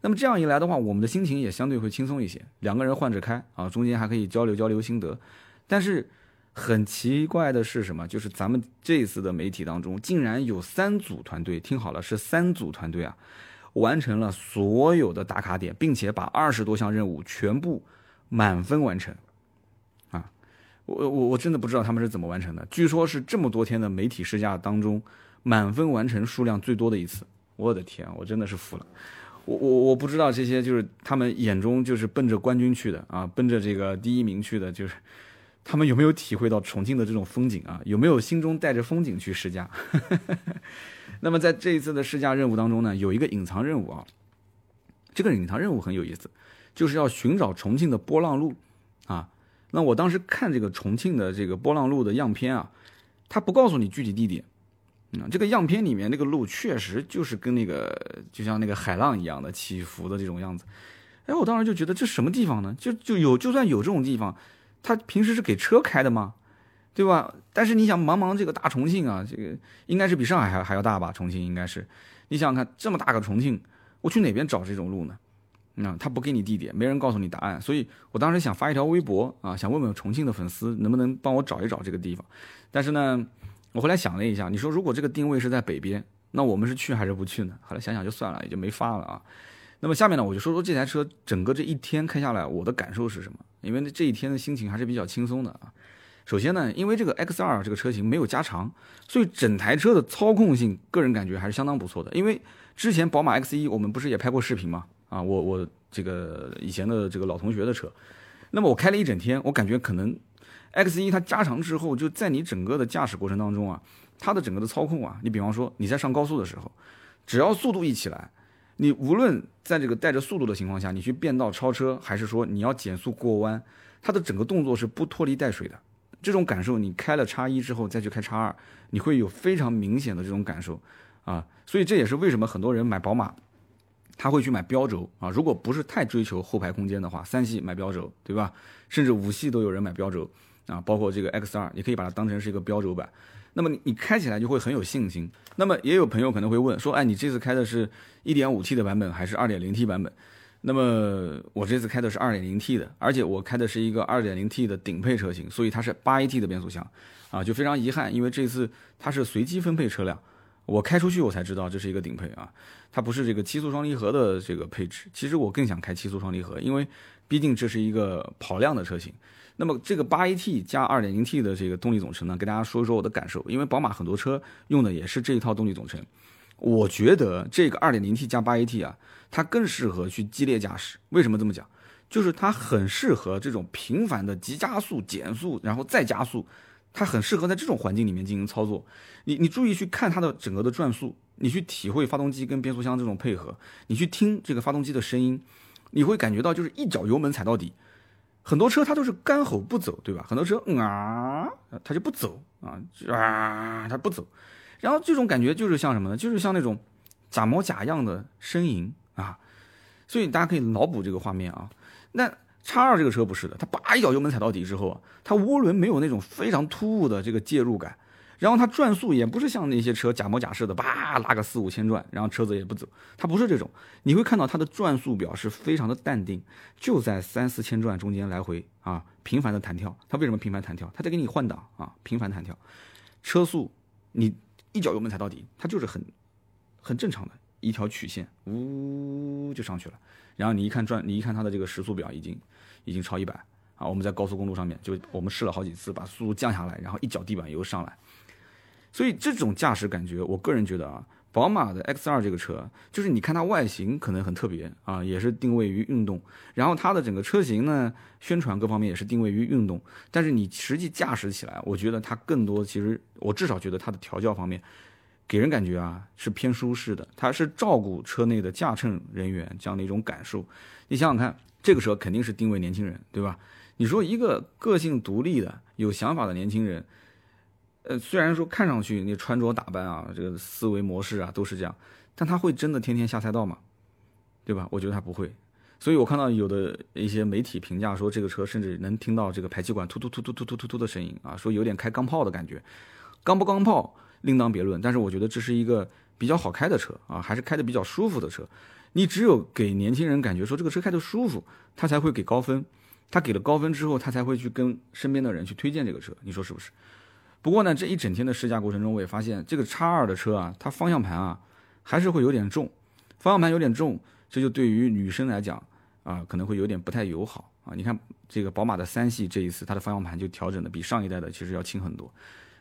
那么这样一来的话，我们的心情也相对会轻松一些，两个人换着开啊，中间还可以交流交流心得。但是很奇怪的是什么？就是咱们这次的媒体当中，竟然有三组团队，听好了，是三组团队啊，完成了所有的打卡点，并且把二十多项任务全部满分完成。啊我我我真的不知道他们是怎么完成的。据说是这么多天的媒体试驾当中，满分完成数量最多的一次。我的天，我真的是服了。我我我不知道这些就是他们眼中就是奔着冠军去的啊，奔着这个第一名去的，就是他们有没有体会到重庆的这种风景啊？有没有心中带着风景去试驾？那么在这一次的试驾任务当中呢，有一个隐藏任务啊，这个隐藏任务很有意思，就是要寻找重庆的波浪路啊。那我当时看这个重庆的这个波浪路的样片啊，它不告诉你具体地点，嗯，这个样片里面那个路确实就是跟那个就像那个海浪一样的起伏的这种样子，哎，我当时就觉得这什么地方呢？就就有就算有这种地方，他平时是给车开的吗？对吧？但是你想，茫茫这个大重庆啊，这个应该是比上海还还要大吧？重庆应该是，你想想看，这么大个重庆，我去哪边找这种路呢？那他不给你地点，没人告诉你答案，所以我当时想发一条微博啊，想问问重庆的粉丝能不能帮我找一找这个地方。但是呢，我后来想了一下，你说如果这个定位是在北边，那我们是去还是不去呢？后来想想就算了，也就没发了啊。那么下面呢，我就说说这台车整个这一天开下来我的感受是什么？因为这一天的心情还是比较轻松的啊。首先呢，因为这个 X2 这个车型没有加长，所以整台车的操控性，个人感觉还是相当不错的。因为之前宝马 X1 我们不是也拍过视频吗？啊，我我这个以前的这个老同学的车，那么我开了一整天，我感觉可能 X1 它加长之后，就在你整个的驾驶过程当中啊，它的整个的操控啊，你比方说你在上高速的时候，只要速度一起来，你无论在这个带着速度的情况下，你去变道超车，还是说你要减速过弯，它的整个动作是不拖泥带水的。这种感受，你开了叉一之后再去开叉二，你会有非常明显的这种感受，啊，所以这也是为什么很多人买宝马，他会去买标轴啊。如果不是太追求后排空间的话，三系买标轴，对吧？甚至五系都有人买标轴啊，包括这个 X 二，你可以把它当成是一个标轴版。那么你你开起来就会很有信心。那么也有朋友可能会问说，哎，你这次开的是一点五 T 的版本还是二点零 T 版本？那么我这次开的是 2.0T 的，而且我开的是一个 2.0T 的顶配车型，所以它是 8AT 的变速箱，啊，就非常遗憾，因为这次它是随机分配车辆，我开出去我才知道这是一个顶配啊，它不是这个七速双离合的这个配置。其实我更想开七速双离合，因为毕竟这是一个跑量的车型。那么这个 8AT 加 2.0T 的这个动力总成呢，给大家说一说我的感受，因为宝马很多车用的也是这一套动力总成。我觉得这个 2.0T 加 8AT 啊，它更适合去激烈驾驶。为什么这么讲？就是它很适合这种频繁的急加速、减速，然后再加速，它很适合在这种环境里面进行操作。你你注意去看它的整个的转速，你去体会发动机跟变速箱这种配合，你去听这个发动机的声音，你会感觉到就是一脚油门踩到底。很多车它都是干吼不走，对吧？很多车嗯啊，它就不走啊啊，它不走。然后这种感觉就是像什么呢？就是像那种假模假样的呻吟啊，所以大家可以脑补这个画面啊。那叉二这个车不是的，它叭一脚油门踩到底之后啊，它涡轮没有那种非常突兀的这个介入感，然后它转速也不是像那些车假模假式的叭拉个四五千转，然后车子也不走，它不是这种。你会看到它的转速表是非常的淡定，就在三四千转中间来回啊频繁的弹跳。它为什么频繁弹跳？它在给你换挡啊，频繁弹跳，车速你。一脚油门踩到底，它就是很，很正常的一条曲线，呜就上去了。然后你一看转，你一看它的这个时速表已经，已经超一百啊！我们在高速公路上面，就我们试了好几次，把速度降下来，然后一脚地板油上来。所以这种驾驶感觉，我个人觉得啊。宝马的 X2 这个车，就是你看它外形可能很特别啊，也是定位于运动。然后它的整个车型呢，宣传各方面也是定位于运动。但是你实际驾驶起来，我觉得它更多其实，我至少觉得它的调教方面，给人感觉啊是偏舒适的。它是照顾车内的驾乘人员这样的一种感受。你想想看，这个车肯定是定位年轻人，对吧？你说一个个性独立的、有想法的年轻人。呃，虽然说看上去你穿着打扮啊，这个思维模式啊都是这样，但他会真的天天下赛道吗？对吧？我觉得他不会。所以我看到有的一些媒体评价说，这个车甚至能听到这个排气管突突突突突突突突的声音啊，说有点开钢炮的感觉。钢不钢炮另当别论，但是我觉得这是一个比较好开的车啊，还是开的比较舒服的车。你只有给年轻人感觉说这个车开的舒服，他才会给高分。他给了高分之后，他才会去跟身边的人去推荐这个车。你说是不是？不过呢，这一整天的试驾过程中，我也发现这个叉二的车啊，它方向盘啊还是会有点重，方向盘有点重，这就对于女生来讲啊，可能会有点不太友好啊。你看这个宝马的三系这一次，它的方向盘就调整的比上一代的其实要轻很多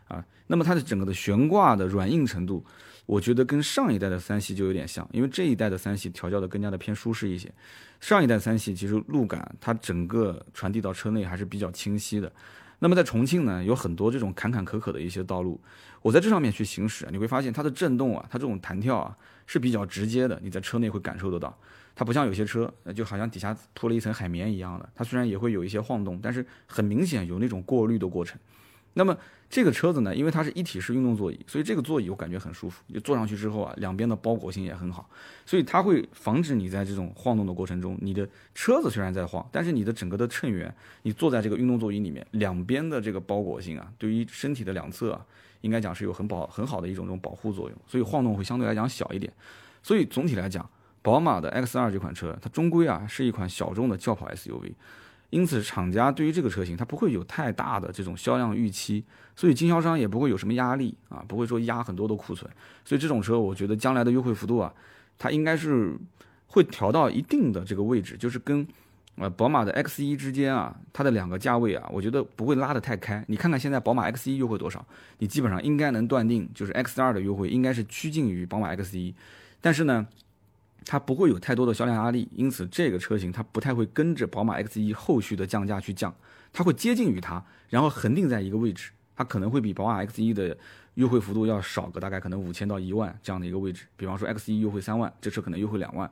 啊。那么它的整个的悬挂的软硬程度，我觉得跟上一代的三系就有点像，因为这一代的三系调教的更加的偏舒适一些，上一代三系其实路感它整个传递到车内还是比较清晰的。那么在重庆呢，有很多这种坎坎坷坷的一些道路，我在这上面去行驶，你会发现它的震动啊，它这种弹跳啊是比较直接的，你在车内会感受得到。它不像有些车，就好像底下铺了一层海绵一样的，它虽然也会有一些晃动，但是很明显有那种过滤的过程。那么这个车子呢，因为它是一体式运动座椅，所以这个座椅我感觉很舒服。就坐上去之后啊，两边的包裹性也很好，所以它会防止你在这种晃动的过程中，你的车子虽然在晃，但是你的整个的乘员，你坐在这个运动座椅里面，两边的这个包裹性啊，对于身体的两侧啊，应该讲是有很保很好的一种这种保护作用，所以晃动会相对来讲小一点。所以总体来讲，宝马的 X2 这款车，它终归啊是一款小众的轿跑 SUV。因此，厂家对于这个车型，它不会有太大的这种销量预期，所以经销商也不会有什么压力啊，不会说压很多的库存。所以这种车，我觉得将来的优惠幅度啊，它应该是会调到一定的这个位置，就是跟呃宝马的 X1 之间啊，它的两个价位啊，我觉得不会拉得太开。你看看现在宝马 X1 优惠多少，你基本上应该能断定，就是 X2 的优惠应该是趋近于宝马 X1，但是呢。它不会有太多的销量压力，因此这个车型它不太会跟着宝马 X1 后续的降价去降，它会接近于它，然后恒定在一个位置。它可能会比宝马 X1 的优惠幅度要少个大概可能五千到一万这样的一个位置。比方说 X1 优惠三万，这车可能优惠两万，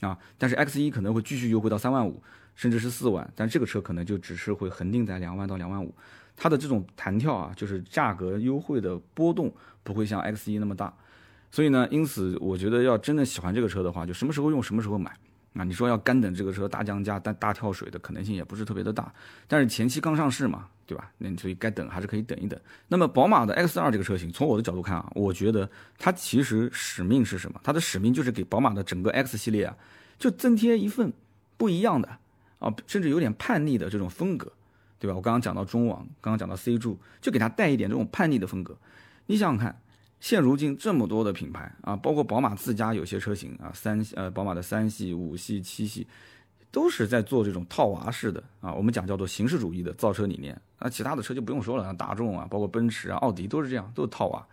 啊，但是 X1 可能会继续优惠到三万五，甚至是四万，但这个车可能就只是会恒定在两万到两万五。它的这种弹跳啊，就是价格优惠的波动不会像 X1 那么大。所以呢，因此我觉得要真的喜欢这个车的话，就什么时候用什么时候买啊。你说要干等这个车大降价、大大跳水的可能性也不是特别的大。但是前期刚上市嘛，对吧？那所以该等还是可以等一等。那么宝马的 X2 这个车型，从我的角度看啊，我觉得它其实使命是什么？它的使命就是给宝马的整个 X 系列啊，就增添一份不一样的啊，甚至有点叛逆的这种风格，对吧？我刚刚讲到中网，刚刚讲到 C 柱，就给它带一点这种叛逆的风格。你想想看。现如今这么多的品牌啊，包括宝马自家有些车型啊，三系呃宝马的三系、五系、七系，都是在做这种套娃式的啊，我们讲叫做形式主义的造车理念。那其他的车就不用说了，像大众啊，包括奔驰啊、奥迪都是这样，都是套娃。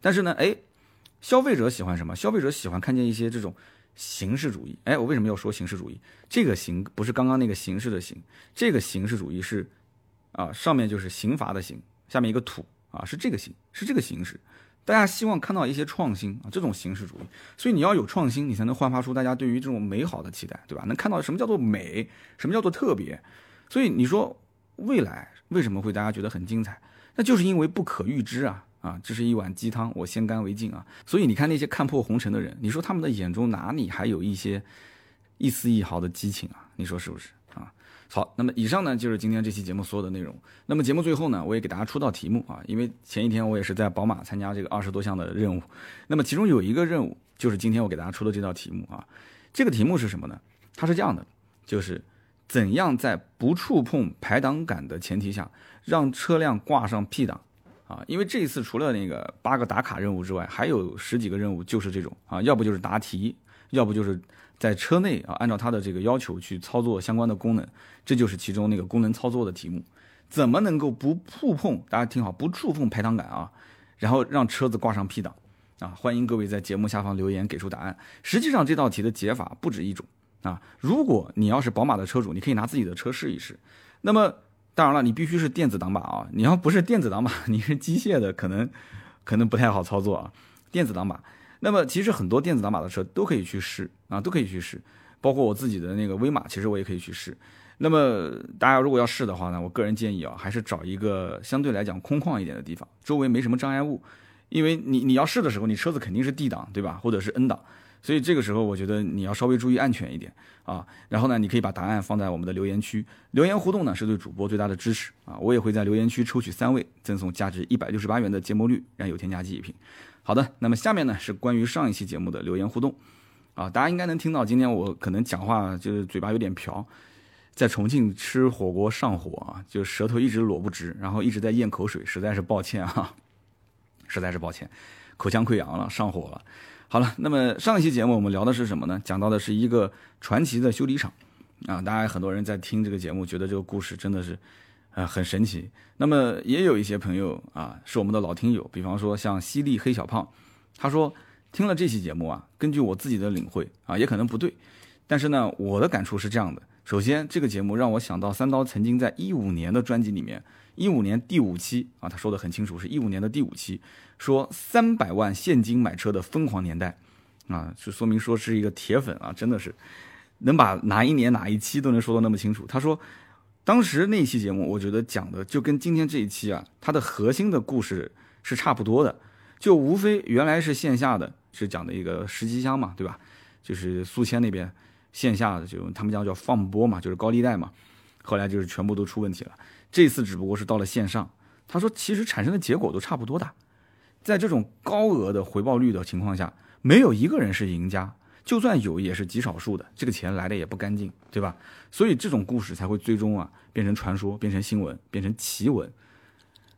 但是呢，哎，消费者喜欢什么？消费者喜欢看见一些这种形式主义。哎，我为什么要说形式主义？这个形不是刚刚那个形式的形，这个形式主义是啊，上面就是刑罚的刑，下面一个土啊，是这个形，是这个形式。大家希望看到一些创新啊，这种形式主义，所以你要有创新，你才能焕发出大家对于这种美好的期待，对吧？能看到什么叫做美，什么叫做特别。所以你说未来为什么会大家觉得很精彩？那就是因为不可预知啊啊！这是一碗鸡汤，我先干为敬啊。所以你看那些看破红尘的人，你说他们的眼中哪里还有一些一丝一毫的激情啊？你说是不是？好，那么以上呢就是今天这期节目所有的内容。那么节目最后呢，我也给大家出道题目啊，因为前一天我也是在宝马参加这个二十多项的任务，那么其中有一个任务就是今天我给大家出的这道题目啊。这个题目是什么呢？它是这样的，就是怎样在不触碰排挡杆的前提下，让车辆挂上 P 档啊？因为这一次除了那个八个打卡任务之外，还有十几个任务就是这种啊，要不就是答题，要不就是。在车内啊，按照它的这个要求去操作相关的功能，这就是其中那个功能操作的题目。怎么能够不触碰？大家听好，不触碰排挡杆啊，然后让车子挂上 P 档啊？欢迎各位在节目下方留言给出答案。实际上这道题的解法不止一种啊。如果你要是宝马的车主，你可以拿自己的车试一试。那么当然了，你必须是电子挡把啊。你要不是电子挡把，你是机械的，可能可能不太好操作啊。电子挡把。那么其实很多电子档把的车都可以去试啊，都可以去试，包括我自己的那个威马，其实我也可以去试。那么大家如果要试的话呢，我个人建议啊，还是找一个相对来讲空旷一点的地方，周围没什么障碍物，因为你你要试的时候，你车子肯定是 D 档，对吧？或者是 N 档，所以这个时候我觉得你要稍微注意安全一点啊。然后呢，你可以把答案放在我们的留言区，留言互动呢是对主播最大的支持啊。我也会在留言区抽取三位，赠送价值一百六十八元的芥末绿燃油添加剂一瓶。好的，那么下面呢是关于上一期节目的留言互动，啊，大家应该能听到，今天我可能讲话就是嘴巴有点瓢，在重庆吃火锅上火啊，就舌头一直裸不直，然后一直在咽口水，实在是抱歉啊，实在是抱歉，口腔溃疡了，上火了。好了，那么上一期节目我们聊的是什么呢？讲到的是一个传奇的修理厂，啊，大家很多人在听这个节目，觉得这个故事真的是。啊，很神奇。那么也有一些朋友啊，是我们的老听友，比方说像犀利黑小胖，他说听了这期节目啊，根据我自己的领会啊，也可能不对，但是呢，我的感触是这样的。首先，这个节目让我想到三刀曾经在一五年的专辑里面，一五年第五期啊，他说的很清楚，是一五年的第五期，说三百万现金买车的疯狂年代啊，就说明说是一个铁粉啊，真的是能把哪一年哪一期都能说的那么清楚。他说。当时那期节目，我觉得讲的就跟今天这一期啊，它的核心的故事是差不多的，就无非原来是线下的，是讲的一个十七箱嘛，对吧？就是宿迁那边线下的，就他们家叫放播嘛，就是高利贷嘛，后来就是全部都出问题了。这次只不过是到了线上，他说其实产生的结果都差不多的，在这种高额的回报率的情况下，没有一个人是赢家。就算有，也是极少数的，这个钱来的也不干净，对吧？所以这种故事才会最终啊变成传说，变成新闻，变成奇闻。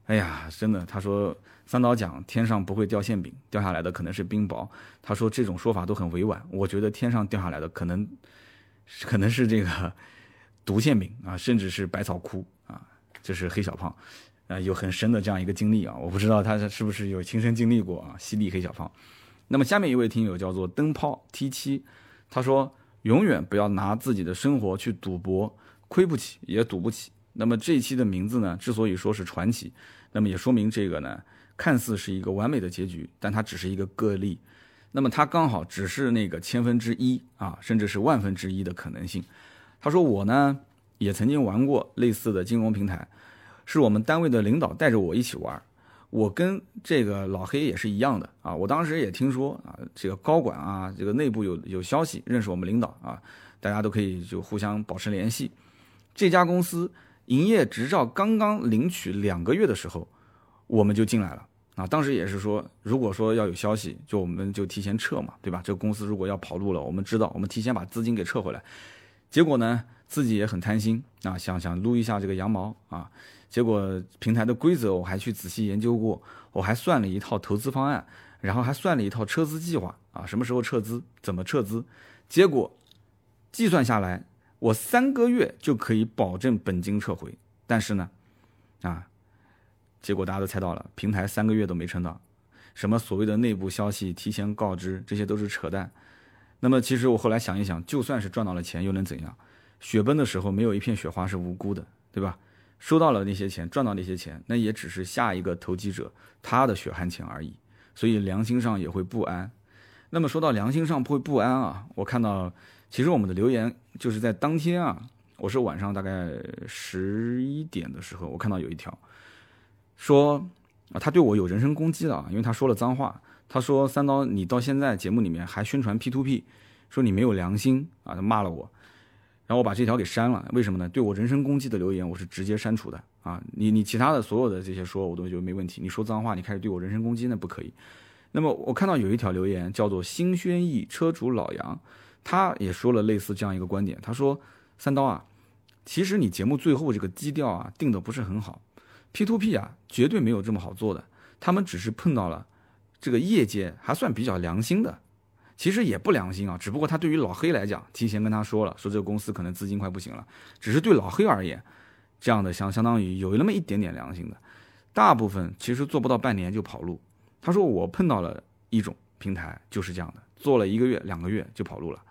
哎呀，真的，他说三刀讲天上不会掉馅饼，掉下来的可能是冰雹。他说这种说法都很委婉，我觉得天上掉下来的可能可能是这个毒馅饼啊，甚至是百草枯啊。这是黑小胖啊，有很深的这样一个经历啊，我不知道他是不是有亲身经历过啊，犀利黑小胖。那么下面一位听友叫做灯泡 T 七，他说：“永远不要拿自己的生活去赌博，亏不起也赌不起。”那么这一期的名字呢，之所以说是传奇，那么也说明这个呢，看似是一个完美的结局，但它只是一个个例。那么它刚好只是那个千分之一啊，甚至是万分之一的可能性。他说：“我呢，也曾经玩过类似的金融平台，是我们单位的领导带着我一起玩。”我跟这个老黑也是一样的啊，我当时也听说啊，这个高管啊，这个内部有有消息认识我们领导啊，大家都可以就互相保持联系。这家公司营业执照刚刚领取两个月的时候，我们就进来了啊。当时也是说，如果说要有消息，就我们就提前撤嘛，对吧？这个公司如果要跑路了，我们知道，我们提前把资金给撤回来。结果呢，自己也很贪心啊，想想撸一下这个羊毛啊。结果平台的规则我还去仔细研究过，我还算了一套投资方案，然后还算了一套撤资计划啊，什么时候撤资，怎么撤资，结果计算下来，我三个月就可以保证本金撤回。但是呢，啊，结果大家都猜到了，平台三个月都没撑到，什么所谓的内部消息提前告知，这些都是扯淡。那么其实我后来想一想，就算是赚到了钱又能怎样？雪崩的时候没有一片雪花是无辜的，对吧？收到了那些钱，赚到那些钱，那也只是下一个投机者他的血汗钱而已，所以良心上也会不安。那么说到良心上不会不安啊，我看到其实我们的留言就是在当天啊，我是晚上大概十一点的时候，我看到有一条说啊，他对我有人身攻击了，因为他说了脏话。他说三刀，你到现在节目里面还宣传 P to P，说你没有良心啊，他骂了我。然后我把这条给删了，为什么呢？对我人身攻击的留言，我是直接删除的啊！你你其他的所有的这些说，我都觉得没问题。你说脏话，你开始对我人身攻击，那不可以。那么我看到有一条留言叫做“新轩逸车主老杨”，他也说了类似这样一个观点。他说：“三刀啊，其实你节目最后这个基调啊定的不是很好，P to P 啊绝对没有这么好做的，他们只是碰到了这个业界还算比较良心的。”其实也不良心啊，只不过他对于老黑来讲，提前跟他说了，说这个公司可能资金快不行了。只是对老黑而言，这样的相相当于有那么一点点良心的，大部分其实做不到半年就跑路。他说我碰到了一种平台就是这样的，做了一个月两个月就跑路了。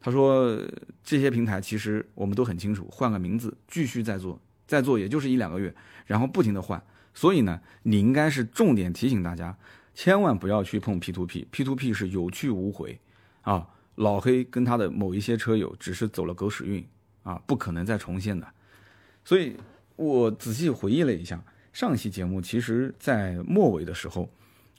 他说这些平台其实我们都很清楚，换个名字继续再做，再做也就是一两个月，然后不停的换。所以呢，你应该是重点提醒大家。千万不要去碰 P to P，P to P 是有去无回，啊，老黑跟他的某一些车友只是走了狗屎运，啊，不可能再重现的。所以我仔细回忆了一下上期节目，其实在末尾的时候，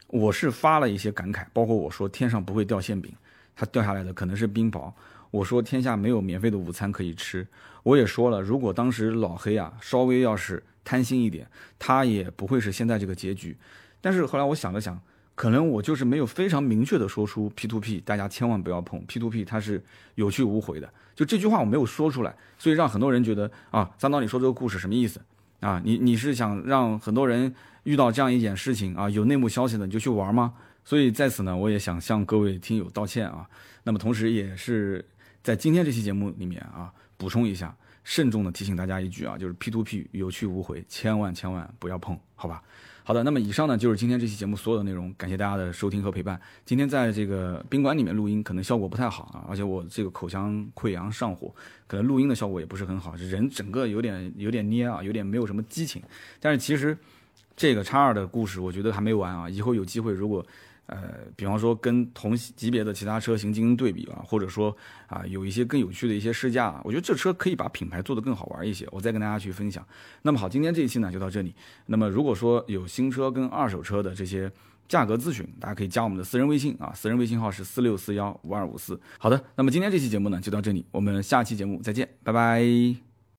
我是发了一些感慨，包括我说天上不会掉馅饼，它掉下来的可能是冰雹。我说天下没有免费的午餐可以吃。我也说了，如果当时老黑啊稍微要是贪心一点，他也不会是现在这个结局。但是后来我想了想。可能我就是没有非常明确的说出 P to P，大家千万不要碰 P to P，它是有去无回的。就这句话我没有说出来，所以让很多人觉得啊，三刀你说这个故事什么意思啊？你你是想让很多人遇到这样一件事情啊，有内幕消息的你就去玩吗？所以在此呢，我也想向各位听友道歉啊。那么同时也是在今天这期节目里面啊，补充一下，慎重的提醒大家一句啊，就是 P to P 有去无回，千万千万不要碰，好吧？好的，那么以上呢就是今天这期节目所有的内容，感谢大家的收听和陪伴。今天在这个宾馆里面录音，可能效果不太好啊，而且我这个口腔溃疡上火，可能录音的效果也不是很好，人整个有点有点蔫啊，有点没有什么激情。但是其实这个叉二的故事，我觉得还没完啊，以后有机会如果呃，比方说跟同级别的其他车型进行对比啊，或者说啊有一些更有趣的一些试驾，我觉得这车可以把品牌做得更好玩一些。我再跟大家去分享。那么好，今天这一期呢就到这里。那么如果说有新车跟二手车的这些价格咨询，大家可以加我们的私人微信啊，私人微信号是四六四幺五二五四。好的，那么今天这期节目呢就到这里，我们下期节目再见，拜拜。